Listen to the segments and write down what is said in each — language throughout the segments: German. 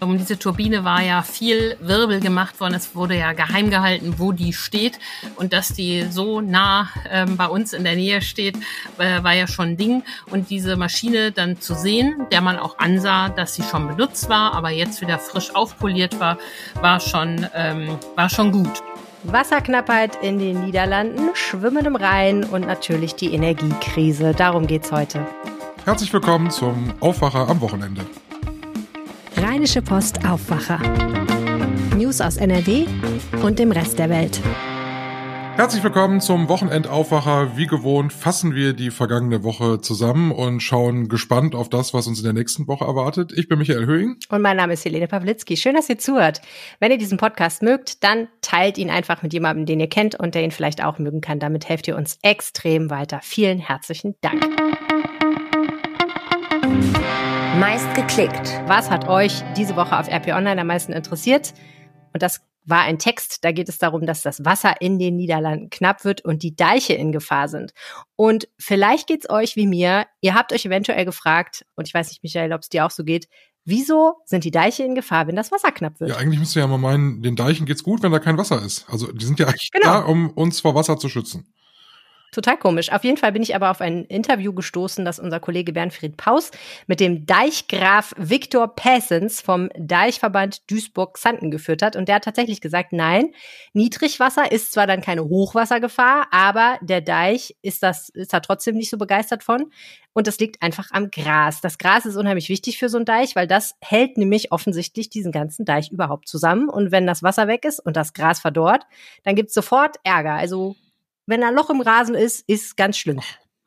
Um diese Turbine war ja viel Wirbel gemacht worden. Es wurde ja geheim gehalten, wo die steht. Und dass die so nah ähm, bei uns in der Nähe steht, äh, war ja schon ein Ding. Und diese Maschine dann zu sehen, der man auch ansah, dass sie schon benutzt war, aber jetzt wieder frisch aufpoliert war, war schon, ähm, war schon gut. Wasserknappheit in den Niederlanden, Schwimmen im Rhein und natürlich die Energiekrise. Darum geht's heute. Herzlich willkommen zum Aufwacher am Wochenende. Rheinische Post Aufwacher. News aus NRW und dem Rest der Welt. Herzlich willkommen zum Wochenendaufwacher. Wie gewohnt fassen wir die vergangene Woche zusammen und schauen gespannt auf das, was uns in der nächsten Woche erwartet. Ich bin Michael Höhing. Und mein Name ist Helene Pawlitzki. Schön, dass ihr zuhört. Wenn ihr diesen Podcast mögt, dann teilt ihn einfach mit jemandem, den ihr kennt und der ihn vielleicht auch mögen kann. Damit helft ihr uns extrem weiter. Vielen herzlichen Dank geklickt. Was hat euch diese Woche auf RP Online am meisten interessiert? Und das war ein Text, da geht es darum, dass das Wasser in den Niederlanden knapp wird und die Deiche in Gefahr sind. Und vielleicht geht's euch wie mir, ihr habt euch eventuell gefragt, und ich weiß nicht, Michael, ob es dir auch so geht, wieso sind die Deiche in Gefahr, wenn das Wasser knapp wird? Ja, eigentlich müsst ihr ja mal meinen, den Deichen geht's gut, wenn da kein Wasser ist. Also die sind ja eigentlich genau. da, um uns vor Wasser zu schützen. Total komisch. Auf jeden Fall bin ich aber auf ein Interview gestoßen, das unser Kollege Bernfried Paus mit dem Deichgraf Viktor Pässens vom Deichverband Duisburg-Xanten geführt hat. Und der hat tatsächlich gesagt, nein, Niedrigwasser ist zwar dann keine Hochwassergefahr, aber der Deich ist das, ist da trotzdem nicht so begeistert von. Und das liegt einfach am Gras. Das Gras ist unheimlich wichtig für so einen Deich, weil das hält nämlich offensichtlich diesen ganzen Deich überhaupt zusammen. Und wenn das Wasser weg ist und das Gras verdorrt, dann gibt's sofort Ärger. Also wenn ein Loch im Rasen ist, ist ganz schlimm.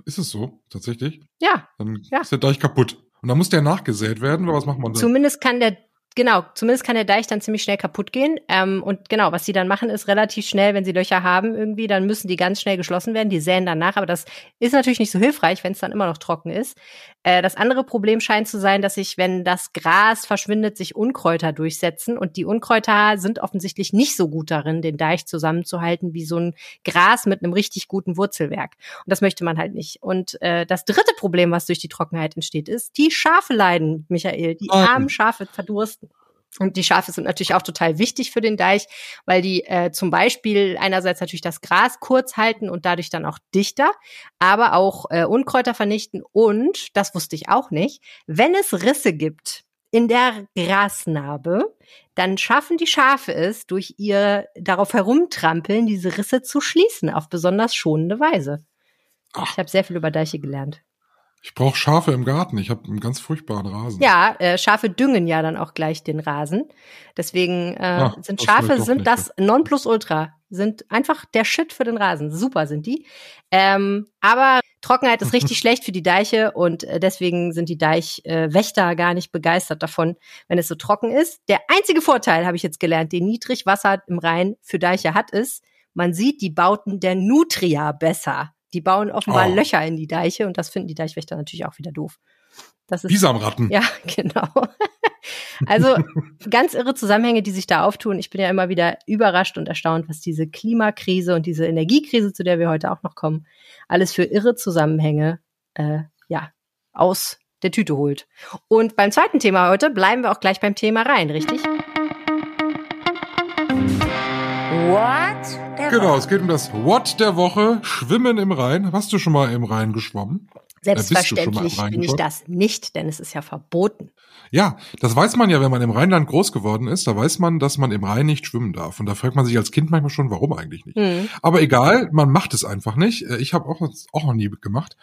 Ist es so, tatsächlich? Ja. Dann ja. ist der Deich kaputt. Und dann muss der nachgesät werden, oder was macht man da? Zumindest kann der genau, zumindest kann der Deich dann ziemlich schnell kaputt gehen. Ähm, und genau, was sie dann machen, ist relativ schnell, wenn sie Löcher haben irgendwie, dann müssen die ganz schnell geschlossen werden. Die säen dann nach, aber das ist natürlich nicht so hilfreich, wenn es dann immer noch trocken ist. Äh, das andere Problem scheint zu sein, dass sich, wenn das Gras verschwindet, sich Unkräuter durchsetzen. Und die Unkräuter sind offensichtlich nicht so gut darin, den Deich zusammenzuhalten, wie so ein Gras mit einem richtig guten Wurzelwerk. Und das möchte man halt nicht. Und äh, das dritte Problem, was durch die Trockenheit entsteht, ist, die Schafe leiden, Michael. Die armen Schafe verdursten. Und die Schafe sind natürlich auch total wichtig für den Deich, weil die äh, zum Beispiel einerseits natürlich das Gras kurz halten und dadurch dann auch dichter, aber auch äh, Unkräuter vernichten. Und, das wusste ich auch nicht, wenn es Risse gibt in der Grasnarbe, dann schaffen die Schafe es, durch ihr darauf herumtrampeln, diese Risse zu schließen, auf besonders schonende Weise. Ich habe sehr viel über Deiche gelernt. Ich brauche Schafe im Garten. Ich habe einen ganz furchtbaren Rasen. Ja, äh, Schafe düngen ja dann auch gleich den Rasen. Deswegen äh, Ach, sind Schafe sind das Nonplusultra. Sind einfach der Shit für den Rasen. Super sind die. Ähm, aber Trockenheit ist richtig schlecht für die Deiche und äh, deswegen sind die Deichwächter äh, gar nicht begeistert davon, wenn es so trocken ist. Der einzige Vorteil, habe ich jetzt gelernt, den Niedrigwasser im Rhein für Deiche hat, ist, man sieht die Bauten der Nutria besser. Die bauen offenbar oh. Löcher in die Deiche und das finden die Deichwächter natürlich auch wieder doof. Das ist, Bisamratten. Ja, genau. Also ganz irre Zusammenhänge, die sich da auftun. Ich bin ja immer wieder überrascht und erstaunt, was diese Klimakrise und diese Energiekrise, zu der wir heute auch noch kommen, alles für irre Zusammenhänge äh, ja aus der Tüte holt. Und beim zweiten Thema heute bleiben wir auch gleich beim Thema rein, richtig? What? Genau, es geht um das What der Woche. Schwimmen im Rhein. Hast du schon mal im Rhein geschwommen? Selbstverständlich äh, bin ich das nicht, denn es ist ja verboten. Ja, das weiß man ja, wenn man im Rheinland groß geworden ist, da weiß man, dass man im Rhein nicht schwimmen darf. Und da fragt man sich als Kind manchmal schon, warum eigentlich nicht. Mhm. Aber egal, man macht es einfach nicht. Äh, ich habe auch, auch noch nie gemacht.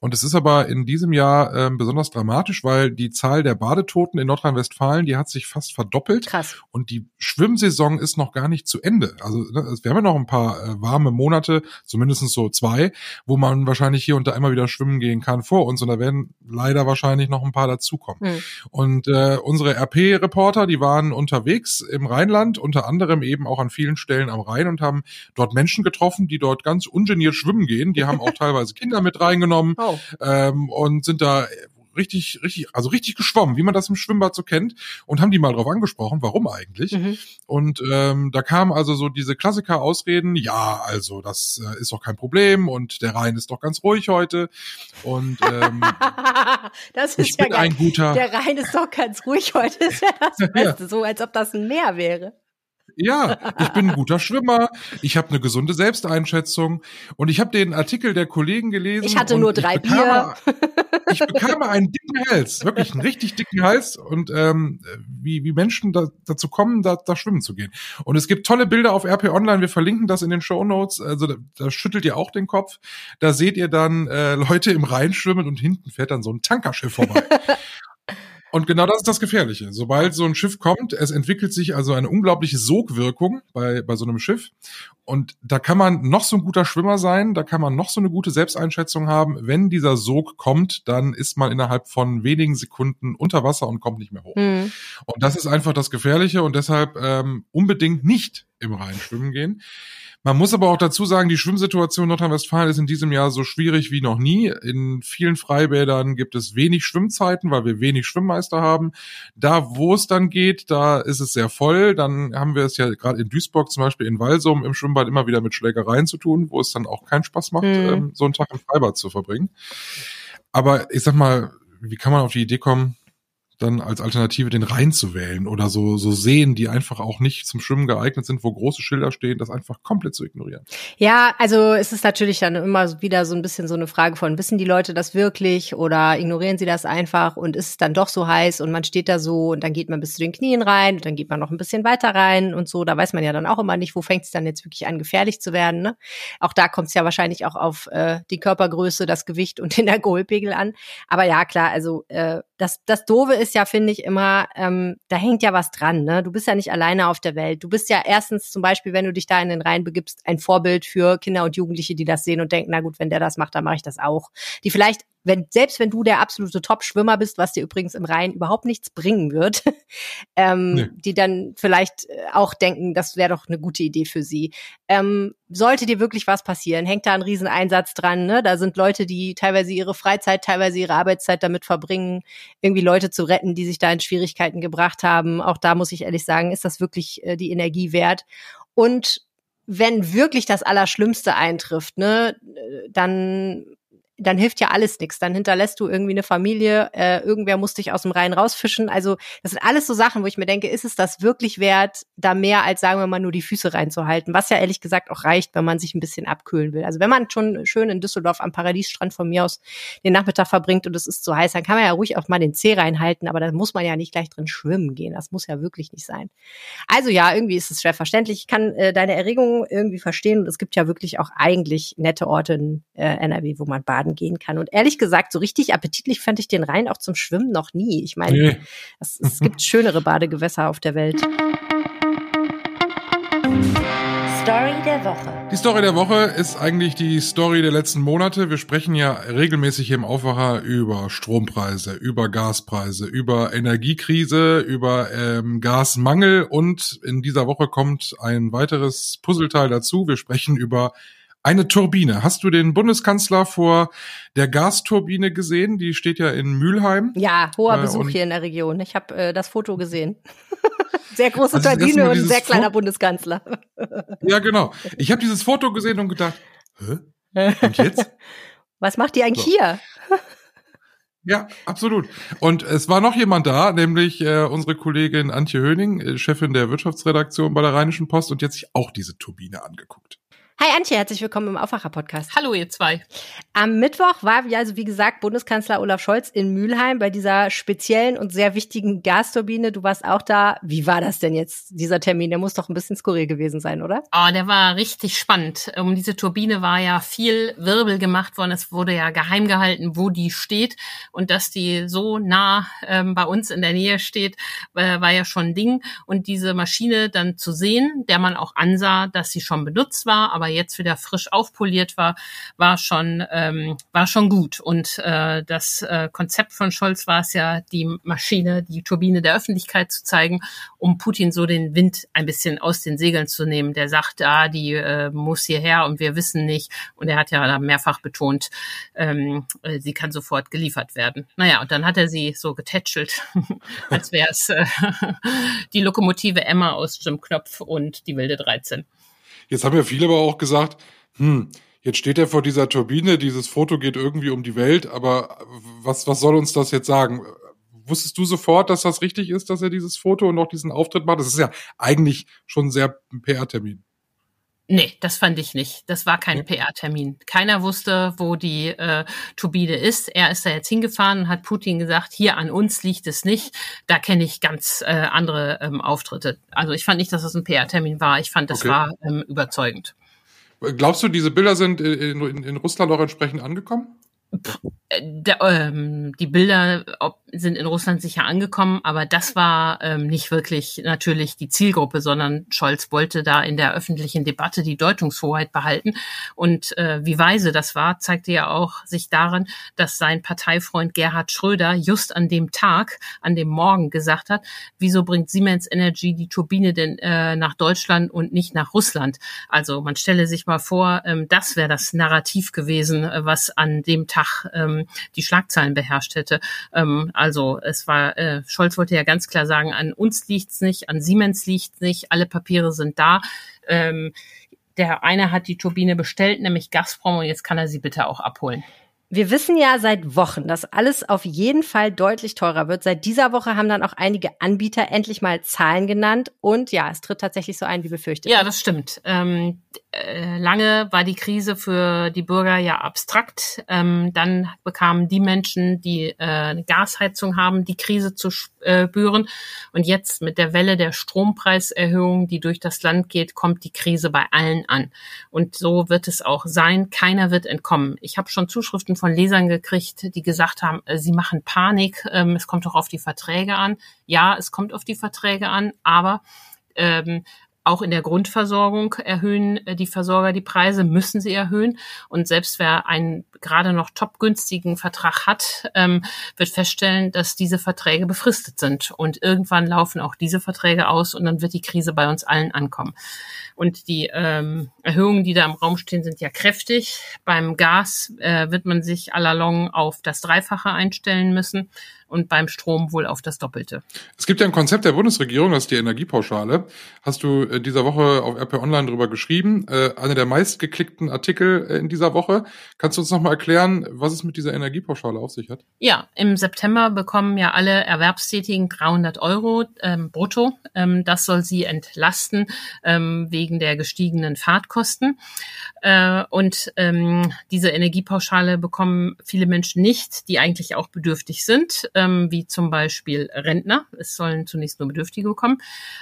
Und es ist aber in diesem Jahr äh, besonders dramatisch, weil die Zahl der Badetoten in Nordrhein-Westfalen, die hat sich fast verdoppelt. Krass. Und die Schwimmsaison ist noch gar nicht zu Ende. Also ne, wir haben ja noch ein paar äh, warme Monate, zumindest so zwei, wo man wahrscheinlich hier und da immer wieder schwimmen gehen kann vor uns. Und da werden leider wahrscheinlich noch ein paar dazukommen. Mhm. Und äh, unsere RP-Reporter, die waren unterwegs im Rheinland, unter anderem eben auch an vielen Stellen am Rhein und haben dort Menschen getroffen, die dort ganz ungeniert schwimmen gehen. Die haben auch teilweise Kinder mit reingenommen. Oh ähm, und sind da richtig, richtig, also richtig geschwommen, wie man das im Schwimmbad so kennt, und haben die mal drauf angesprochen, warum eigentlich. Mhm. Und ähm, da kamen also so diese Klassiker-Ausreden, ja, also das äh, ist doch kein Problem und der Rhein ist doch ganz ruhig heute. Und ähm, das ist ich ja bin geil. ein guter. Der Rhein ist doch ganz ruhig heute, ist ja das Beste, ja. so als ob das ein Meer wäre. Ja, ich bin ein guter Schwimmer, ich habe eine gesunde Selbsteinschätzung und ich habe den Artikel der Kollegen gelesen. Ich hatte nur drei Bier. ich bekam einen dicken Hals, wirklich einen richtig dicken Hals und ähm, wie, wie Menschen da, dazu kommen, da, da schwimmen zu gehen. Und es gibt tolle Bilder auf RP Online, wir verlinken das in den Show Notes, also da, da schüttelt ihr auch den Kopf. Da seht ihr dann äh, Leute im Rhein schwimmen und hinten fährt dann so ein Tankerschiff vorbei. Und genau das ist das Gefährliche. Sobald so ein Schiff kommt, es entwickelt sich also eine unglaubliche Sogwirkung bei, bei so einem Schiff. Und da kann man noch so ein guter Schwimmer sein, da kann man noch so eine gute Selbsteinschätzung haben. Wenn dieser Sog kommt, dann ist man innerhalb von wenigen Sekunden unter Wasser und kommt nicht mehr hoch. Mhm. Und das ist einfach das Gefährliche und deshalb ähm, unbedingt nicht im Rhein schwimmen gehen. Man muss aber auch dazu sagen, die Schwimmsituation in Nordrhein-Westfalen ist in diesem Jahr so schwierig wie noch nie. In vielen Freibädern gibt es wenig Schwimmzeiten, weil wir wenig Schwimmmeister haben. Da, wo es dann geht, da ist es sehr voll. Dann haben wir es ja gerade in Duisburg zum Beispiel in Walsum im Schwimmbad immer wieder mit Schlägereien zu tun, wo es dann auch keinen Spaß macht, mhm. ähm, so einen Tag im Freibad zu verbringen. Aber ich sag mal, wie kann man auf die Idee kommen, dann als Alternative den Rhein zu wählen oder so, so Seen, die einfach auch nicht zum Schwimmen geeignet sind, wo große Schilder stehen, das einfach komplett zu ignorieren. Ja, also es ist natürlich dann immer wieder so ein bisschen so eine Frage von, wissen die Leute das wirklich oder ignorieren sie das einfach und ist es dann doch so heiß und man steht da so und dann geht man bis zu den Knien rein und dann geht man noch ein bisschen weiter rein und so, da weiß man ja dann auch immer nicht, wo fängt es dann jetzt wirklich an, gefährlich zu werden. Ne? Auch da kommt es ja wahrscheinlich auch auf äh, die Körpergröße, das Gewicht und den Alkoholpegel an. Aber ja, klar, also äh, das, das Doofe ist ja, finde ich, immer, ähm, da hängt ja was dran. Ne? Du bist ja nicht alleine auf der Welt. Du bist ja erstens zum Beispiel, wenn du dich da in den Rhein begibst, ein Vorbild für Kinder und Jugendliche, die das sehen und denken, na gut, wenn der das macht, dann mache ich das auch. Die vielleicht wenn, selbst wenn du der absolute Top-Schwimmer bist, was dir übrigens im Rhein überhaupt nichts bringen wird, ähm, nee. die dann vielleicht äh, auch denken, das wäre doch eine gute Idee für sie. Ähm, sollte dir wirklich was passieren, hängt da ein Rieseneinsatz dran. Ne? Da sind Leute, die teilweise ihre Freizeit, teilweise ihre Arbeitszeit damit verbringen, irgendwie Leute zu retten, die sich da in Schwierigkeiten gebracht haben. Auch da muss ich ehrlich sagen, ist das wirklich äh, die Energie wert. Und wenn wirklich das Allerschlimmste eintrifft, ne, äh, dann dann hilft ja alles nichts. Dann hinterlässt du irgendwie eine Familie, äh, irgendwer muss dich aus dem Rhein rausfischen. Also das sind alles so Sachen, wo ich mir denke, ist es das wirklich wert, da mehr als sagen wir mal nur die Füße reinzuhalten, was ja ehrlich gesagt auch reicht, wenn man sich ein bisschen abkühlen will. Also wenn man schon schön in Düsseldorf am Paradiesstrand von mir aus den Nachmittag verbringt und es ist zu heiß, dann kann man ja ruhig auch mal den Zeh reinhalten, aber da muss man ja nicht gleich drin schwimmen gehen. Das muss ja wirklich nicht sein. Also ja, irgendwie ist es schwer verständlich. Ich kann äh, deine Erregung irgendwie verstehen und es gibt ja wirklich auch eigentlich nette Orte in äh, NRW, wo man baden baden gehen kann. Und ehrlich gesagt, so richtig appetitlich fand ich den Rhein auch zum Schwimmen noch nie. Ich meine, nee. es, es gibt schönere Badegewässer auf der Welt. Story der Woche. Die Story der Woche ist eigentlich die Story der letzten Monate. Wir sprechen ja regelmäßig hier im Aufwacher über Strompreise, über Gaspreise, über Energiekrise, über ähm, Gasmangel und in dieser Woche kommt ein weiteres Puzzleteil dazu. Wir sprechen über eine Turbine. Hast du den Bundeskanzler vor der Gasturbine gesehen? Die steht ja in Mülheim. Ja, hoher äh, Besuch hier in der Region. Ich habe äh, das Foto gesehen. sehr große also Turbine und sehr kleiner Fo Bundeskanzler. ja, genau. Ich habe dieses Foto gesehen und gedacht, hä? Und jetzt? Was macht die eigentlich so. hier? Ja, absolut. Und es war noch jemand da, nämlich äh, unsere Kollegin Antje Höning, äh, Chefin der Wirtschaftsredaktion bei der Rheinischen Post und hat sich auch diese Turbine angeguckt. Hi Antje, herzlich willkommen im Aufwacher-Podcast. Hallo ihr zwei. Am Mittwoch war, wie also wie gesagt, Bundeskanzler Olaf Scholz in Mülheim bei dieser speziellen und sehr wichtigen Gasturbine. Du warst auch da. Wie war das denn jetzt, dieser Termin? Der muss doch ein bisschen skurril gewesen sein, oder? Oh, der war richtig spannend. Um diese Turbine war ja viel Wirbel gemacht worden. Es wurde ja geheim gehalten, wo die steht. Und dass die so nah ähm, bei uns in der Nähe steht, äh, war ja schon ein Ding. Und diese Maschine dann zu sehen, der man auch ansah, dass sie schon benutzt war, aber jetzt wieder frisch aufpoliert war, war schon ähm, war schon gut. Und äh, das äh, Konzept von Scholz war es ja, die Maschine, die Turbine der Öffentlichkeit zu zeigen, um Putin so den Wind ein bisschen aus den Segeln zu nehmen. Der sagt, ah, die äh, muss hierher und wir wissen nicht. Und er hat ja mehrfach betont, ähm, äh, sie kann sofort geliefert werden. Naja, und dann hat er sie so getätschelt, als wäre es äh, die Lokomotive Emma aus Jim Knopf und die wilde 13. Jetzt haben ja viele aber auch gesagt, hm, jetzt steht er vor dieser Turbine, dieses Foto geht irgendwie um die Welt, aber was, was soll uns das jetzt sagen? Wusstest du sofort, dass das richtig ist, dass er dieses Foto und auch diesen Auftritt macht? Das ist ja eigentlich schon sehr ein PR-Termin. Nee, das fand ich nicht. Das war kein PR-Termin. Keiner wusste, wo die äh, Turbine ist. Er ist da jetzt hingefahren und hat Putin gesagt, hier an uns liegt es nicht. Da kenne ich ganz äh, andere ähm, Auftritte. Also ich fand nicht, dass das ein PR-Termin war. Ich fand, das okay. war ähm, überzeugend. Glaubst du, diese Bilder sind in, in, in Russland auch entsprechend angekommen? Äh, da, ähm, die Bilder ob, sind in Russland sicher angekommen, aber das war ähm, nicht wirklich natürlich die Zielgruppe, sondern Scholz wollte da in der öffentlichen Debatte die Deutungshoheit behalten. Und äh, wie weise das war, zeigte ja auch sich darin, dass sein Parteifreund Gerhard Schröder just an dem Tag, an dem Morgen gesagt hat, wieso bringt Siemens Energy die Turbine denn äh, nach Deutschland und nicht nach Russland? Also man stelle sich mal vor, ähm, das wäre das Narrativ gewesen, äh, was an dem Tag Tag ähm, die Schlagzeilen beherrscht hätte. Ähm, also es war, äh, Scholz wollte ja ganz klar sagen, an uns liegt's nicht, an Siemens liegt's nicht, alle Papiere sind da. Ähm, der eine hat die Turbine bestellt, nämlich Gazprom, und jetzt kann er sie bitte auch abholen. Wir wissen ja seit Wochen, dass alles auf jeden Fall deutlich teurer wird. Seit dieser Woche haben dann auch einige Anbieter endlich mal Zahlen genannt. Und ja, es tritt tatsächlich so ein, wie befürchtet. Ja, das stimmt. Ähm, äh, lange war die Krise für die Bürger ja abstrakt. Ähm, dann bekamen die Menschen, die äh, eine Gasheizung haben, die Krise zu spüren. Und jetzt mit der Welle der Strompreiserhöhung, die durch das Land geht, kommt die Krise bei allen an. Und so wird es auch sein. Keiner wird entkommen. Ich habe schon Zuschriften von Lesern gekriegt, die gesagt haben, äh, sie machen Panik, ähm, es kommt doch auf die Verträge an. Ja, es kommt auf die Verträge an, aber ähm, auch in der Grundversorgung erhöhen äh, die Versorger die Preise, müssen sie erhöhen. Und selbst wer einen gerade noch topgünstigen Vertrag hat, ähm, wird feststellen, dass diese Verträge befristet sind. Und irgendwann laufen auch diese Verträge aus und dann wird die Krise bei uns allen ankommen. Und die ähm, Erhöhungen, die da im Raum stehen, sind ja kräftig. Beim Gas äh, wird man sich allalong auf das Dreifache einstellen müssen und beim Strom wohl auf das Doppelte. Es gibt ja ein Konzept der Bundesregierung, das ist die Energiepauschale. Hast du äh, dieser Woche auf RP Online drüber geschrieben? Äh, einer der meistgeklickten Artikel äh, in dieser Woche. Kannst du uns nochmal erklären, was es mit dieser Energiepauschale auf sich hat? Ja, im September bekommen ja alle Erwerbstätigen 300 Euro ähm, brutto. Ähm, das soll sie entlasten ähm, wegen der gestiegenen Fahrtkosten. Äh, und ähm, diese Energiepauschale bekommen viele Menschen nicht, die eigentlich auch bedürftig sind ähm, wie zum Beispiel Rentner. Es sollen zunächst nur Bedürftige bekommen.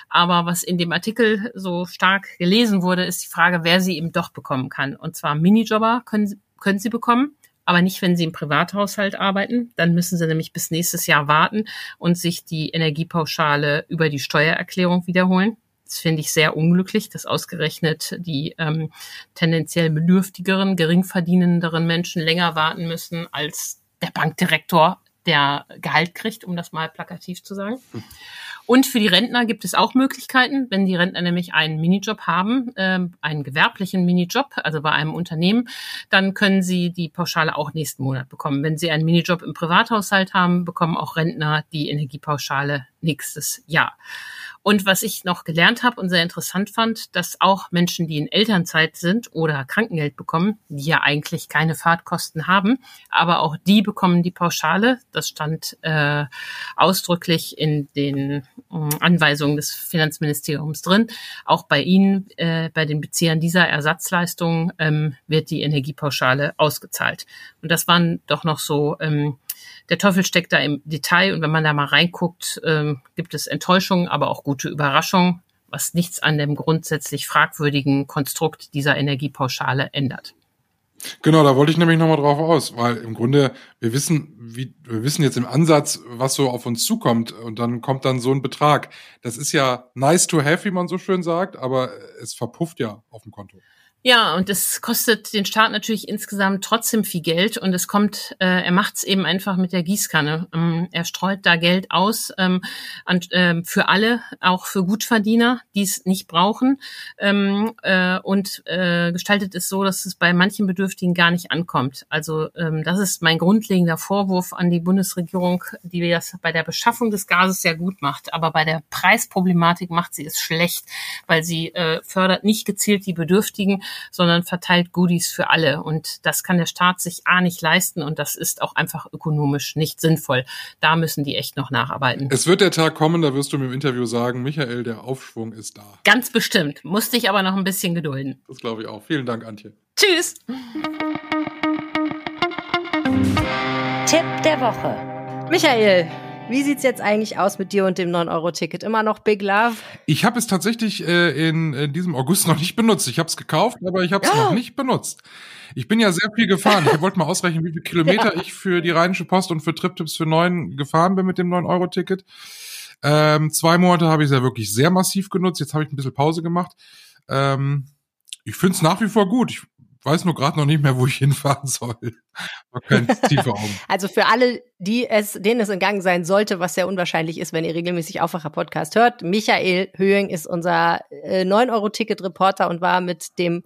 Aber was in dem Artikel so stark gelesen wurde, ist die Frage, wer sie eben doch bekommen kann. Und zwar Minijobber können, können sie bekommen aber nicht, wenn sie im Privathaushalt arbeiten. Dann müssen sie nämlich bis nächstes Jahr warten und sich die Energiepauschale über die Steuererklärung wiederholen. Das finde ich sehr unglücklich, dass ausgerechnet die ähm, tendenziell bedürftigeren, geringverdienenderen Menschen länger warten müssen als der Bankdirektor der Gehalt kriegt, um das mal plakativ zu sagen. Und für die Rentner gibt es auch Möglichkeiten, wenn die Rentner nämlich einen Minijob haben, äh, einen gewerblichen Minijob, also bei einem Unternehmen, dann können sie die Pauschale auch nächsten Monat bekommen. Wenn sie einen Minijob im Privathaushalt haben, bekommen auch Rentner die Energiepauschale nächstes Jahr. Und was ich noch gelernt habe und sehr interessant fand, dass auch Menschen, die in Elternzeit sind oder Krankengeld bekommen, die ja eigentlich keine Fahrtkosten haben, aber auch die bekommen die Pauschale. Das stand äh, ausdrücklich in den äh, Anweisungen des Finanzministeriums drin. Auch bei Ihnen, äh, bei den Beziehern dieser Ersatzleistungen, ähm, wird die Energiepauschale ausgezahlt. Und das waren doch noch so ähm, der Teufel steckt da im Detail und wenn man da mal reinguckt, ähm, gibt es Enttäuschungen, aber auch gute Überraschungen, was nichts an dem grundsätzlich fragwürdigen Konstrukt dieser Energiepauschale ändert. Genau, da wollte ich nämlich nochmal drauf aus, weil im Grunde, wir wissen, wie, wir wissen jetzt im Ansatz, was so auf uns zukommt und dann kommt dann so ein Betrag. Das ist ja nice to have, wie man so schön sagt, aber es verpufft ja auf dem Konto. Ja, und es kostet den Staat natürlich insgesamt trotzdem viel Geld und es kommt, äh, er macht es eben einfach mit der Gießkanne. Ähm, er streut da Geld aus ähm, an, äh, für alle, auch für Gutverdiener, die es nicht brauchen ähm, äh, und äh, gestaltet es so, dass es bei manchen Bedürftigen gar nicht ankommt. Also ähm, das ist mein grundlegender Vorwurf an die Bundesregierung, die das bei der Beschaffung des Gases sehr gut macht, aber bei der Preisproblematik macht sie es schlecht, weil sie äh, fördert nicht gezielt die Bedürftigen, sondern verteilt Goodies für alle. Und das kann der Staat sich A nicht leisten und das ist auch einfach ökonomisch nicht sinnvoll. Da müssen die echt noch nacharbeiten. Es wird der Tag kommen, da wirst du mir im Interview sagen, Michael, der Aufschwung ist da. Ganz bestimmt. Musste ich aber noch ein bisschen gedulden. Das glaube ich auch. Vielen Dank, Antje. Tschüss. Tipp der Woche. Michael, wie sieht's jetzt eigentlich aus mit dir und dem 9-Euro-Ticket? Immer noch Big Love? Ich habe es tatsächlich äh, in, in diesem August noch nicht benutzt. Ich habe es gekauft, aber ich habe es oh. noch nicht benutzt. Ich bin ja sehr viel gefahren. Ich wollte mal ausrechnen, wie viele Kilometer ja. ich für die Rheinische Post und für TripTips für 9 gefahren bin mit dem 9-Euro-Ticket. Ähm, zwei Monate habe ich es ja wirklich sehr massiv genutzt. Jetzt habe ich ein bisschen Pause gemacht. Ähm, ich finde es nach wie vor gut. Ich weiß nur gerade noch nicht mehr, wo ich hinfahren soll. tiefe Augen. Also für alle, die es, denen es in Gang sein sollte, was sehr unwahrscheinlich ist, wenn ihr regelmäßig Aufwacher Podcast hört. Michael Höhing ist unser äh, 9-Euro-Ticket-Reporter und war mit dem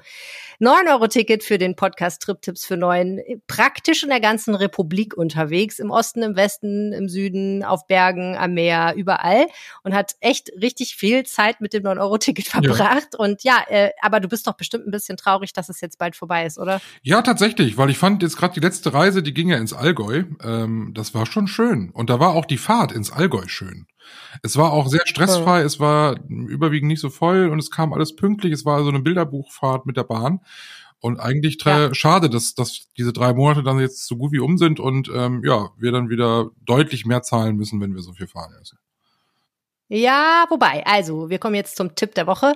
9-Euro-Ticket für den Podcast Trip-Tipps für Neun praktisch in der ganzen Republik unterwegs. Im Osten, im Westen, im Süden, auf Bergen, am Meer, überall. Und hat echt richtig viel Zeit mit dem 9-Euro-Ticket verbracht. Ja. Und ja, äh, aber du bist doch bestimmt ein bisschen traurig, dass es jetzt bald vorbei ist, oder? Ja, tatsächlich, weil ich fand jetzt gerade die letzte Reise, die ging ja ins Allgäu. Ähm, das war schon schön. Und da war auch die Fahrt ins Allgäu schön. Es war auch sehr stressfrei, es war überwiegend nicht so voll und es kam alles pünktlich. Es war so eine Bilderbuchfahrt mit der Bahn. Und eigentlich ja. schade, dass, dass diese drei Monate dann jetzt so gut wie um sind und ähm, ja, wir dann wieder deutlich mehr zahlen müssen, wenn wir so viel fahren müssen. Ja, wobei, also wir kommen jetzt zum Tipp der Woche.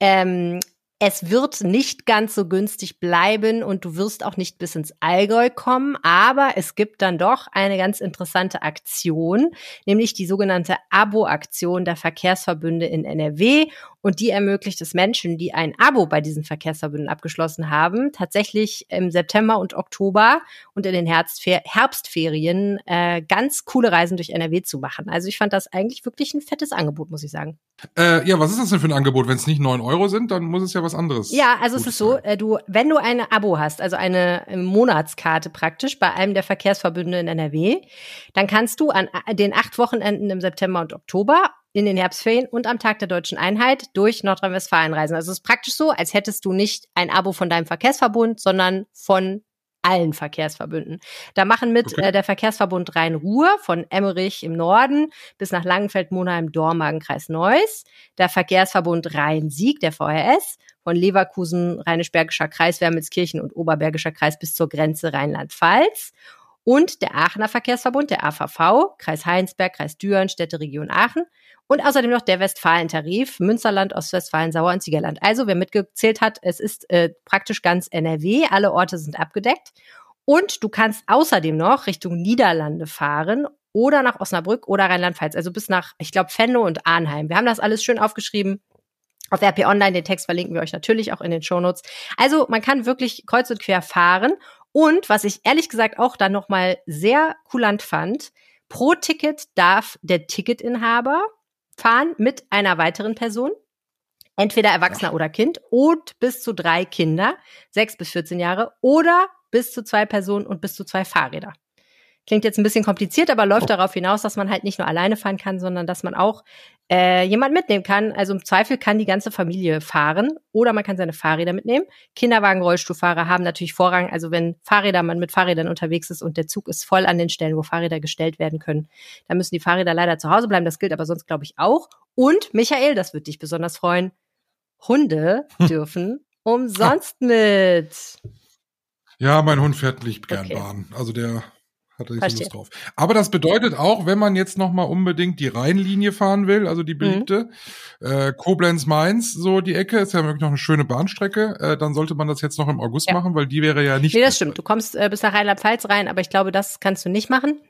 Ähm, es wird nicht ganz so günstig bleiben und du wirst auch nicht bis ins Allgäu kommen, aber es gibt dann doch eine ganz interessante Aktion, nämlich die sogenannte Abo-Aktion der Verkehrsverbünde in NRW und die ermöglicht es Menschen, die ein Abo bei diesen Verkehrsverbünden abgeschlossen haben, tatsächlich im September und Oktober und in den Herbstfer Herbstferien äh, ganz coole Reisen durch NRW zu machen. Also ich fand das eigentlich wirklich ein fettes Angebot, muss ich sagen. Äh, ja, was ist das denn für ein Angebot? Wenn es nicht neun Euro sind, dann muss es ja was anderes. Ja, also es ist so, äh, du, wenn du eine Abo hast, also eine äh, Monatskarte praktisch bei einem der Verkehrsverbünde in NRW, dann kannst du an äh, den acht Wochenenden im September und Oktober in den Herbstferien und am Tag der deutschen Einheit durch Nordrhein-Westfalen reisen. Also es ist praktisch so, als hättest du nicht ein Abo von deinem Verkehrsverbund, sondern von allen Verkehrsverbünden. Da machen mit okay. äh, der Verkehrsverbund Rhein-Ruhr von Emmerich im Norden bis nach Langenfeld-Monheim, Dormagen, Kreis Neuss, der Verkehrsverbund Rhein-Sieg, der VRS, von Leverkusen, Rheinisch-Bergischer Kreis, Wermelskirchen und Oberbergischer Kreis bis zur Grenze Rheinland-Pfalz und der Aachener Verkehrsverbund, der AVV, Kreis Heinsberg, Kreis Düren, Städteregion Aachen und außerdem noch der Westfalen-Tarif, Münsterland, Ostwestfalen, Sauer und Siegerland. Also wer mitgezählt hat, es ist äh, praktisch ganz NRW, alle Orte sind abgedeckt. Und du kannst außerdem noch Richtung Niederlande fahren oder nach Osnabrück oder Rheinland-Pfalz, also bis nach, ich glaube, Venlo und Arnheim. Wir haben das alles schön aufgeschrieben. Auf RP Online, den Text verlinken wir euch natürlich auch in den Shownotes. Also man kann wirklich kreuz und quer fahren. Und was ich ehrlich gesagt auch dann nochmal sehr kulant fand, pro Ticket darf der Ticketinhaber fahren mit einer weiteren Person, entweder Erwachsener oder Kind und bis zu drei Kinder, sechs bis 14 Jahre oder bis zu zwei Personen und bis zu zwei Fahrräder. Klingt jetzt ein bisschen kompliziert, aber läuft darauf hinaus, dass man halt nicht nur alleine fahren kann, sondern dass man auch äh, jemand mitnehmen kann. Also im Zweifel kann die ganze Familie fahren oder man kann seine Fahrräder mitnehmen. Kinderwagen, Rollstuhlfahrer haben natürlich Vorrang. Also wenn Fahrräder, man mit Fahrrädern unterwegs ist und der Zug ist voll an den Stellen, wo Fahrräder gestellt werden können, dann müssen die Fahrräder leider zu Hause bleiben. Das gilt aber sonst, glaube ich, auch. Und Michael, das wird dich besonders freuen, Hunde dürfen umsonst mit. Ja, mein Hund fährt nicht gern okay. Bahn. Also der hat er nicht so Lust drauf. Aber das bedeutet auch, wenn man jetzt noch mal unbedingt die Rheinlinie fahren will, also die mhm. beliebte, mhm. äh, Koblenz-Mainz, so die Ecke, ist ja wirklich noch eine schöne Bahnstrecke, äh, dann sollte man das jetzt noch im August ja. machen, weil die wäre ja nicht. Nee, das stimmt. Du kommst äh, bis nach Rheinland-Pfalz rein, aber ich glaube, das kannst du nicht machen.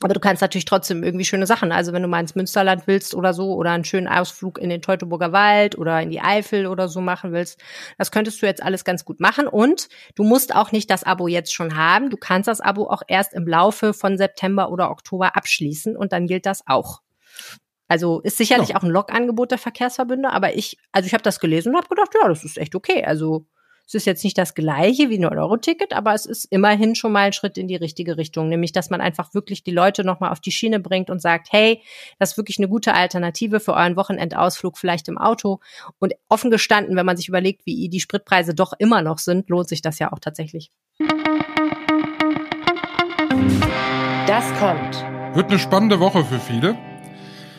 Aber du kannst natürlich trotzdem irgendwie schöne Sachen. Also wenn du mal ins Münsterland willst oder so oder einen schönen Ausflug in den Teutoburger Wald oder in die Eifel oder so machen willst, das könntest du jetzt alles ganz gut machen. Und du musst auch nicht das Abo jetzt schon haben. Du kannst das Abo auch erst im Laufe von September oder Oktober abschließen und dann gilt das auch. Also ist sicherlich ja. auch ein Log-Angebot der Verkehrsverbünde, aber ich, also ich habe das gelesen und habe gedacht, ja, das ist echt okay. Also es ist jetzt nicht das gleiche wie ein Euro-Ticket, aber es ist immerhin schon mal ein Schritt in die richtige Richtung, nämlich dass man einfach wirklich die Leute nochmal auf die Schiene bringt und sagt, hey, das ist wirklich eine gute Alternative für euren Wochenendausflug vielleicht im Auto. Und offen gestanden, wenn man sich überlegt, wie die Spritpreise doch immer noch sind, lohnt sich das ja auch tatsächlich. Das kommt. Wird eine spannende Woche für viele.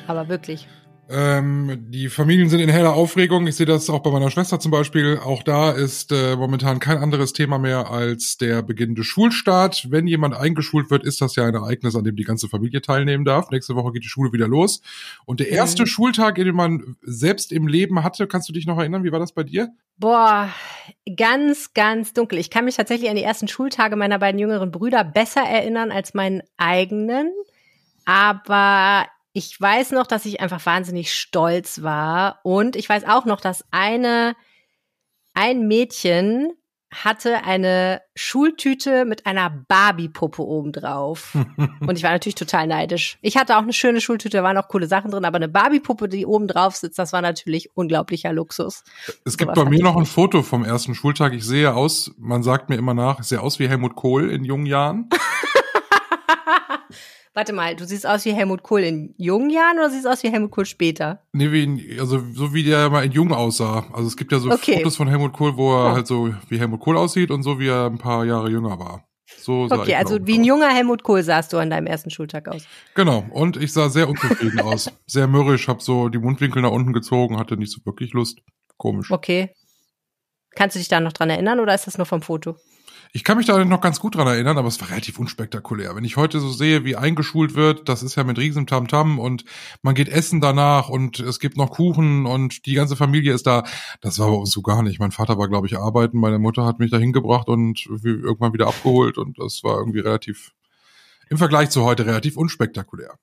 Aber wirklich. Ähm, die Familien sind in heller Aufregung. Ich sehe das auch bei meiner Schwester zum Beispiel. Auch da ist äh, momentan kein anderes Thema mehr als der beginnende Schulstart. Wenn jemand eingeschult wird, ist das ja ein Ereignis, an dem die ganze Familie teilnehmen darf. Nächste Woche geht die Schule wieder los. Und der erste mhm. Schultag, den man selbst im Leben hatte, kannst du dich noch erinnern? Wie war das bei dir? Boah, ganz, ganz dunkel. Ich kann mich tatsächlich an die ersten Schultage meiner beiden jüngeren Brüder besser erinnern als meinen eigenen. Aber ich weiß noch, dass ich einfach wahnsinnig stolz war. Und ich weiß auch noch, dass eine, ein Mädchen hatte eine Schultüte mit einer Barbie-Puppe obendrauf. und ich war natürlich total neidisch. Ich hatte auch eine schöne Schultüte, da waren auch coole Sachen drin, aber eine Barbie-Puppe, die oben drauf sitzt, das war natürlich unglaublicher Luxus. Es gibt so bei mir noch ein Foto vom ersten Schultag. Ich sehe aus, man sagt mir immer nach, ich sehe aus wie Helmut Kohl in jungen Jahren. Warte mal, du siehst aus wie Helmut Kohl in jungen Jahren oder siehst aus wie Helmut Kohl später? Nee, wie in, also so wie der mal in jung aussah. Also es gibt ja so okay. Fotos von Helmut Kohl, wo er oh. halt so wie Helmut Kohl aussieht und so wie er ein paar Jahre jünger war. So sah okay, also wie ein junger Helmut Kohl sahst du an deinem ersten Schultag aus. Genau, und ich sah sehr unzufrieden aus. Sehr mürrisch, hab so die Mundwinkel nach unten gezogen, hatte nicht so wirklich Lust. Komisch. Okay. Kannst du dich da noch dran erinnern oder ist das nur vom Foto? Ich kann mich da noch ganz gut dran erinnern, aber es war relativ unspektakulär. Wenn ich heute so sehe, wie eingeschult wird, das ist ja mit riesem Tamtam und man geht essen danach und es gibt noch Kuchen und die ganze Familie ist da. Das war bei uns so gar nicht. Mein Vater war, glaube ich, arbeiten, meine Mutter hat mich da hingebracht und irgendwann wieder abgeholt und das war irgendwie relativ, im Vergleich zu heute relativ unspektakulär.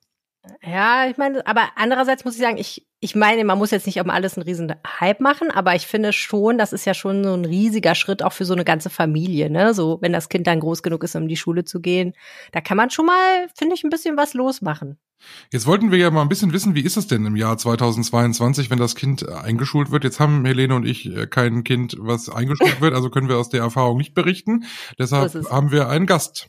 Ja, ich meine, aber andererseits muss ich sagen, ich, ich meine, man muss jetzt nicht um alles einen riesen Hype machen, aber ich finde schon, das ist ja schon so ein riesiger Schritt auch für so eine ganze Familie, ne? So, wenn das Kind dann groß genug ist, um in die Schule zu gehen, da kann man schon mal, finde ich, ein bisschen was losmachen. Jetzt wollten wir ja mal ein bisschen wissen, wie ist es denn im Jahr 2022, wenn das Kind eingeschult wird? Jetzt haben Helene und ich äh, kein Kind, was eingeschult wird, also können wir aus der Erfahrung nicht berichten. Deshalb haben wir einen Gast.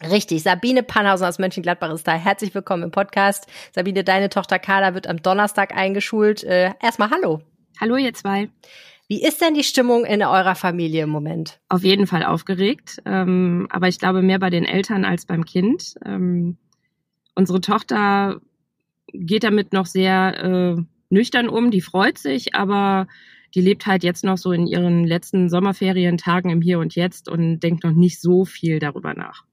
Richtig, Sabine Pannhausen aus Mönchengladbach ist da. Herzlich willkommen im Podcast. Sabine, deine Tochter Carla wird am Donnerstag eingeschult. Äh, erstmal hallo. Hallo ihr zwei. Wie ist denn die Stimmung in eurer Familie im Moment? Auf jeden Fall aufgeregt, ähm, aber ich glaube mehr bei den Eltern als beim Kind. Ähm, unsere Tochter geht damit noch sehr äh, nüchtern um, die freut sich, aber die lebt halt jetzt noch so in ihren letzten Sommerferientagen im Hier und Jetzt und denkt noch nicht so viel darüber nach.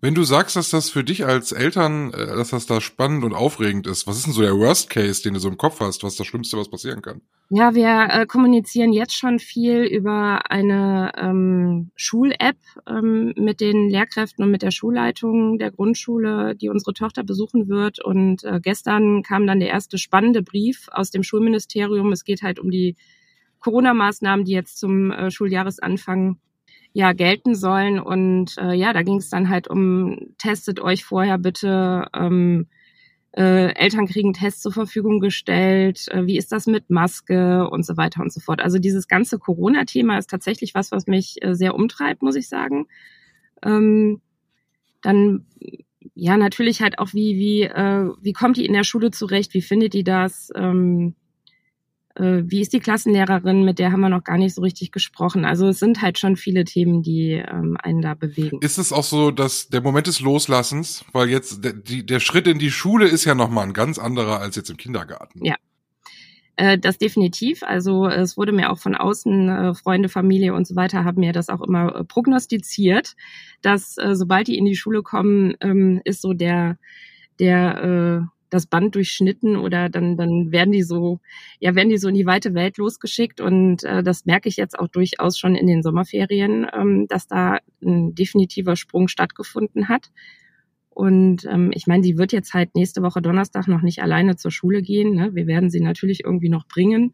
Wenn du sagst, dass das für dich als Eltern, äh, dass das da spannend und aufregend ist, was ist denn so der Worst Case, den du so im Kopf hast? Was das Schlimmste, was passieren kann? Ja, wir äh, kommunizieren jetzt schon viel über eine ähm, Schul-App ähm, mit den Lehrkräften und mit der Schulleitung der Grundschule, die unsere Tochter besuchen wird. Und äh, gestern kam dann der erste spannende Brief aus dem Schulministerium. Es geht halt um die Corona-Maßnahmen, die jetzt zum äh, Schuljahresanfang ja gelten sollen. Und äh, ja, da ging es dann halt um, testet euch vorher bitte. Ähm, äh, Eltern kriegen Tests zur Verfügung gestellt, äh, wie ist das mit Maske und so weiter und so fort. Also dieses ganze Corona-Thema ist tatsächlich was, was mich äh, sehr umtreibt, muss ich sagen. Ähm, dann ja natürlich halt auch wie wie äh, wie kommt die in der Schule zurecht, wie findet die das? Ähm, äh, wie ist die Klassenlehrerin, mit der haben wir noch gar nicht so richtig gesprochen. Also es sind halt schon viele Themen, die ähm, einen da bewegen. Ist es auch so, dass der Moment des Loslassens, weil jetzt der, die, der Schritt in die Schule ist ja nochmal ein ganz anderer als jetzt im Kindergarten. Ja. Äh, das definitiv. Also es wurde mir auch von außen, äh, Freunde, Familie und so weiter haben mir das auch immer äh, prognostiziert, dass sobald die in die Schule kommen, ähm, ist so der der das Band durchschnitten oder dann, dann werden die so, ja, werden die so in die weite Welt losgeschickt. Und äh, das merke ich jetzt auch durchaus schon in den Sommerferien, ähm, dass da ein definitiver Sprung stattgefunden hat. Und ähm, ich meine, die wird jetzt halt nächste Woche Donnerstag noch nicht alleine zur Schule gehen. Ne? Wir werden sie natürlich irgendwie noch bringen.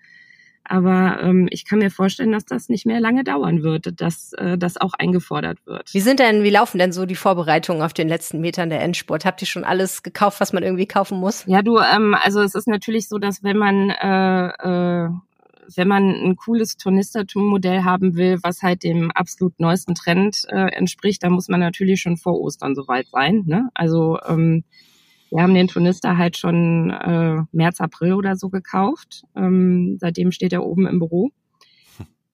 Aber ähm, ich kann mir vorstellen, dass das nicht mehr lange dauern wird, dass äh, das auch eingefordert wird. Wie sind denn, wie laufen denn so die Vorbereitungen auf den letzten Metern der Endspurt? Habt ihr schon alles gekauft, was man irgendwie kaufen muss? Ja, du, ähm, also es ist natürlich so, dass wenn man äh, äh, wenn man ein cooles Turnistertum-Modell haben will, was halt dem absolut neuesten Trend äh, entspricht, dann muss man natürlich schon vor Ostern soweit sein. Ne? Also ähm, wir haben den Turnister halt schon äh, März, April oder so gekauft. Ähm, seitdem steht er oben im Büro.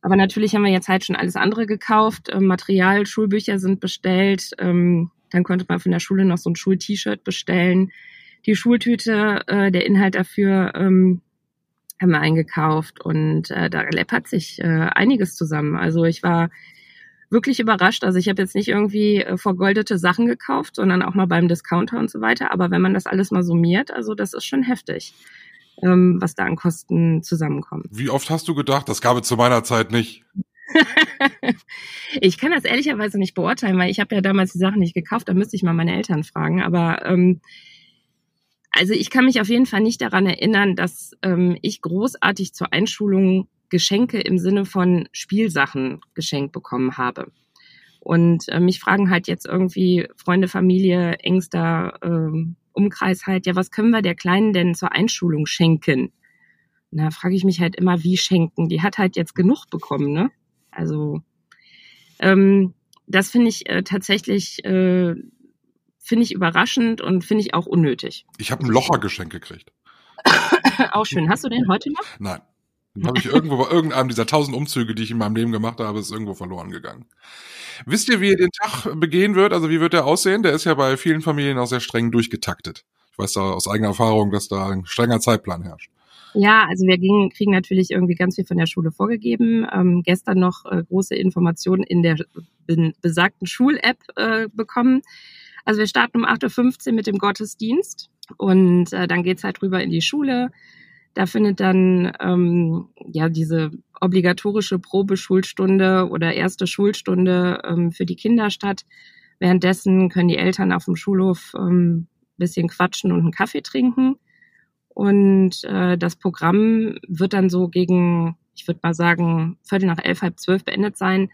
Aber natürlich haben wir jetzt halt schon alles andere gekauft. Ähm, Material, Schulbücher sind bestellt. Ähm, dann konnte man von der Schule noch so ein Schul-T-Shirt bestellen. Die Schultüte, äh, der Inhalt dafür ähm, haben wir eingekauft und äh, da läppert sich äh, einiges zusammen. Also ich war wirklich überrascht. Also ich habe jetzt nicht irgendwie äh, vergoldete Sachen gekauft, sondern auch mal beim Discounter und so weiter. Aber wenn man das alles mal summiert, also das ist schon heftig, ähm, was da an Kosten zusammenkommt. Wie oft hast du gedacht, das gab es zu meiner Zeit nicht? ich kann das ehrlicherweise nicht beurteilen, weil ich habe ja damals die Sachen nicht gekauft. Da müsste ich mal meine Eltern fragen. Aber ähm, also ich kann mich auf jeden Fall nicht daran erinnern, dass ähm, ich großartig zur Einschulung Geschenke im Sinne von Spielsachen geschenkt bekommen habe. Und äh, mich fragen halt jetzt irgendwie Freunde, Familie, engster äh, Umkreis halt, ja, was können wir der Kleinen denn zur Einschulung schenken? Und da frage ich mich halt immer, wie schenken? Die hat halt jetzt genug bekommen, ne? Also ähm, das finde ich äh, tatsächlich äh, finde ich überraschend und finde ich auch unnötig. Ich habe ein Locher-Geschenk gekriegt. auch schön. Hast du den heute noch? Nein. Den habe ich irgendwo bei irgendeinem dieser tausend Umzüge, die ich in meinem Leben gemacht habe, ist irgendwo verloren gegangen. Wisst ihr, wie ihr den Tag begehen wird? Also wie wird der aussehen? Der ist ja bei vielen Familien auch sehr streng durchgetaktet. Ich weiß da aus eigener Erfahrung, dass da ein strenger Zeitplan herrscht. Ja, also wir gingen, kriegen natürlich irgendwie ganz viel von der Schule vorgegeben. Ähm, gestern noch äh, große Informationen in der besagten Schul-App äh, bekommen. Also wir starten um 8.15 Uhr mit dem Gottesdienst und äh, dann geht's halt rüber in die Schule. Da findet dann ähm, ja diese obligatorische Probeschulstunde oder erste Schulstunde ähm, für die Kinder statt. Währenddessen können die Eltern auf dem Schulhof ähm, bisschen quatschen und einen Kaffee trinken. Und äh, das Programm wird dann so gegen, ich würde mal sagen, Viertel nach elf, halb zwölf beendet sein.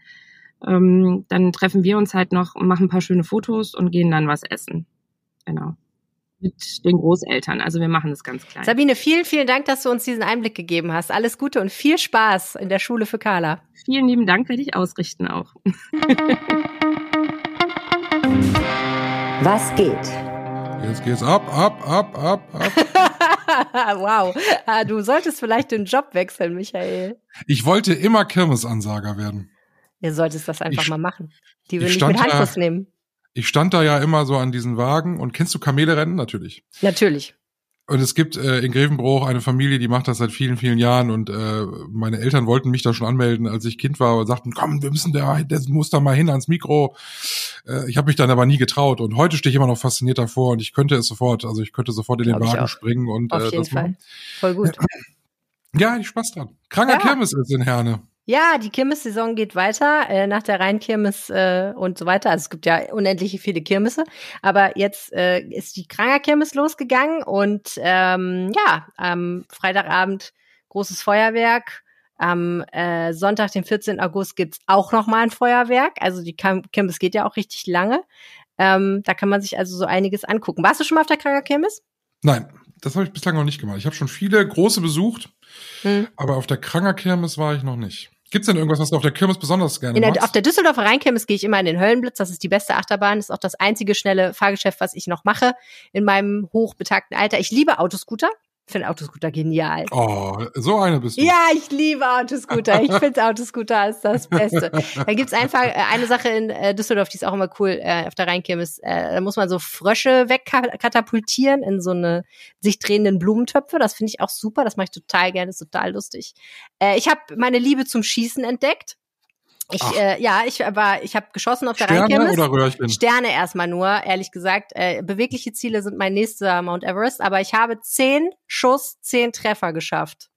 Ähm, dann treffen wir uns halt noch, machen ein paar schöne Fotos und gehen dann was essen. Genau mit den Großeltern. Also wir machen das ganz klein. Sabine, vielen, vielen Dank, dass du uns diesen Einblick gegeben hast. Alles Gute und viel Spaß in der Schule für Carla. Vielen lieben Dank, werde ich ausrichten auch. Was geht? Jetzt geht's ab, ab, ab, ab, ab. wow. Ah, du solltest vielleicht den Job wechseln, Michael. Ich wollte immer Kirmesansager werden. Ihr solltest das einfach ich, mal machen. Die will ich nicht mit Handkuss nehmen ich stand da ja immer so an diesen Wagen und kennst du Kamelerennen? Natürlich. Natürlich. Und es gibt äh, in Grevenbruch eine Familie, die macht das seit vielen, vielen Jahren und äh, meine Eltern wollten mich da schon anmelden, als ich Kind war und sagten, komm, wir müssen da, der muss da mal hin ans Mikro. Äh, ich habe mich dann aber nie getraut und heute stehe ich immer noch fasziniert davor und ich könnte es sofort, also ich könnte sofort in den Glaub Wagen springen und Auf äh, jeden das Fall. Machen. Voll gut. Ja, ich Spaß dran. Kranker ja. Kirmes ist in Herne. Ja, die Kirmessaison geht weiter äh, nach der Rheinkirmes äh, und so weiter. Also es gibt ja unendlich viele Kirmesse, aber jetzt äh, ist die Krangerkirmes losgegangen und ähm, ja, am Freitagabend großes Feuerwerk. Am äh, Sonntag, den 14. August, gibt's auch noch mal ein Feuerwerk. Also die Kirmes geht ja auch richtig lange. Ähm, da kann man sich also so einiges angucken. Warst du schon mal auf der Krangerkirmes? Nein, das habe ich bislang noch nicht gemacht. Ich habe schon viele große besucht, hm. aber auf der Krangerkirmes war ich noch nicht. Gibt's denn irgendwas, was du auf der Kirmes besonders gerne der, machst? Auf der Düsseldorfer Rheinkirmes gehe ich immer in den Höllenblitz. Das ist die beste Achterbahn. Das ist auch das einzige schnelle Fahrgeschäft, was ich noch mache in meinem hochbetagten Alter. Ich liebe Autoscooter finde Autoscooter genial. Oh, so eine bist du. Ja, ich liebe Autoscooter. Ich finde Autoscooter ist das Beste. Da gibt's einfach äh, eine Sache in äh, Düsseldorf, die ist auch immer cool äh, auf der Rheinkirmes. Da muss man so Frösche wegkatapultieren in so eine sich drehenden Blumentöpfe. Das finde ich auch super. Das mache ich total gerne. ist total lustig. Ich habe meine Liebe zum Schießen entdeckt. Ich, äh, ja, ich war, ich habe geschossen auf der Sterne Rheinkirmes. oder Röhrchen? Sterne erstmal nur, ehrlich gesagt. Äh, bewegliche Ziele sind mein nächster Mount Everest, aber ich habe zehn Schuss, zehn Treffer geschafft.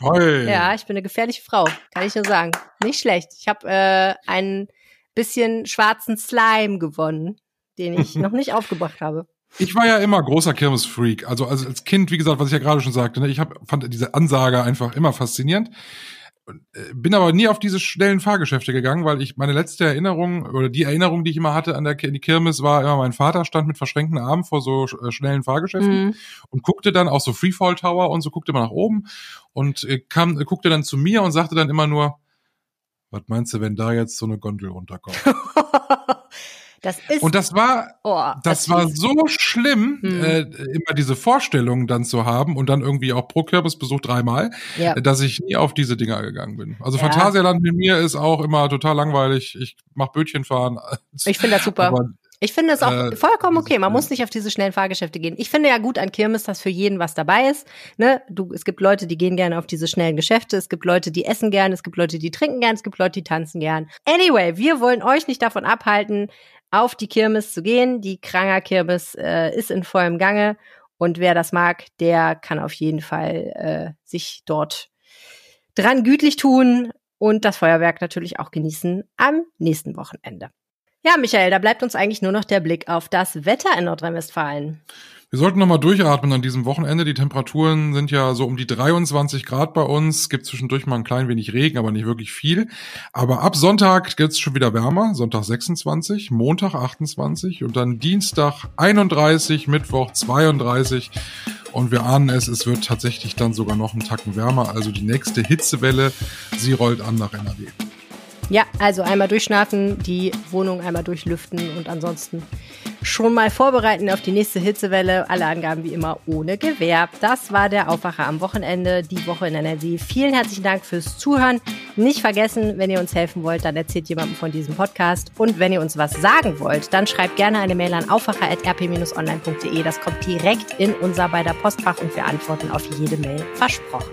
Hoi. Ja, ich bin eine gefährliche Frau, kann ich nur sagen. Nicht schlecht. Ich habe äh, einen bisschen schwarzen Slime gewonnen. den ich noch nicht aufgebracht habe. Ich war ja immer großer Kirmesfreak. Also, also als Kind, wie gesagt, was ich ja gerade schon sagte, ne, ich hab, fand diese Ansage einfach immer faszinierend. Äh, bin aber nie auf diese schnellen Fahrgeschäfte gegangen, weil ich meine letzte Erinnerung oder die Erinnerung, die ich immer hatte an der die Kirmes, war immer mein Vater stand mit verschränkten Armen vor so äh, schnellen Fahrgeschäften mhm. und guckte dann auch so Freefall Tower und so guckte immer nach oben und äh, kam guckte dann zu mir und sagte dann immer nur, was meinst du, wenn da jetzt so eine Gondel runterkommt? Das ist und das war, oh, das, das war so schlimm, hm. äh, immer diese Vorstellungen dann zu haben und dann irgendwie auch pro Kürbisbesuch dreimal, ja. dass ich nie auf diese Dinger gegangen bin. Also ja. Phantasialand mit mir ist auch immer total langweilig. Ich mach Bötchen fahren. Ich finde das super. Aber, ich finde es auch äh, vollkommen okay. Man muss nicht auf diese schnellen Fahrgeschäfte gehen. Ich finde ja gut an Kirmes, dass für jeden was dabei ist. Ne? Du, es gibt Leute, die gehen gerne auf diese schnellen Geschäfte. Es gibt Leute, die essen gern. Es gibt Leute, die trinken gern. Es gibt Leute, die tanzen gern. Anyway, wir wollen euch nicht davon abhalten, auf die Kirmes zu gehen. Die Kranger Kirmes äh, ist in vollem Gange und wer das mag, der kann auf jeden Fall äh, sich dort dran gütlich tun und das Feuerwerk natürlich auch genießen am nächsten Wochenende. Ja, Michael, da bleibt uns eigentlich nur noch der Blick auf das Wetter in Nordrhein-Westfalen. Wir sollten nochmal durchatmen an diesem Wochenende. Die Temperaturen sind ja so um die 23 Grad bei uns. Es gibt zwischendurch mal ein klein wenig Regen, aber nicht wirklich viel. Aber ab Sonntag geht's schon wieder wärmer. Sonntag 26, Montag 28 und dann Dienstag 31, Mittwoch 32. Und wir ahnen es, es wird tatsächlich dann sogar noch einen Tacken wärmer. Also die nächste Hitzewelle, sie rollt an nach NRW. Ja, also einmal durchschnafen, die Wohnung einmal durchlüften und ansonsten schon mal vorbereiten auf die nächste Hitzewelle. Alle Angaben wie immer ohne Gewehr. Das war der Aufwacher am Wochenende, die Woche in NRW. Vielen herzlichen Dank fürs Zuhören. Nicht vergessen, wenn ihr uns helfen wollt, dann erzählt jemandem von diesem Podcast. Und wenn ihr uns was sagen wollt, dann schreibt gerne eine Mail an aufwacher.rp-online.de. Das kommt direkt in unser beider Postfach und wir antworten auf jede Mail. Versprochen.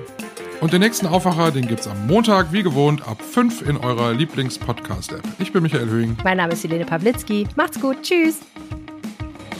Und den nächsten Aufwacher, den gibt's am Montag, wie gewohnt, ab 5 in eurer Lieblings-Podcast-App. Ich bin Michael Höhing. Mein Name ist Helene Pawlitzki. Macht's gut. Tschüss.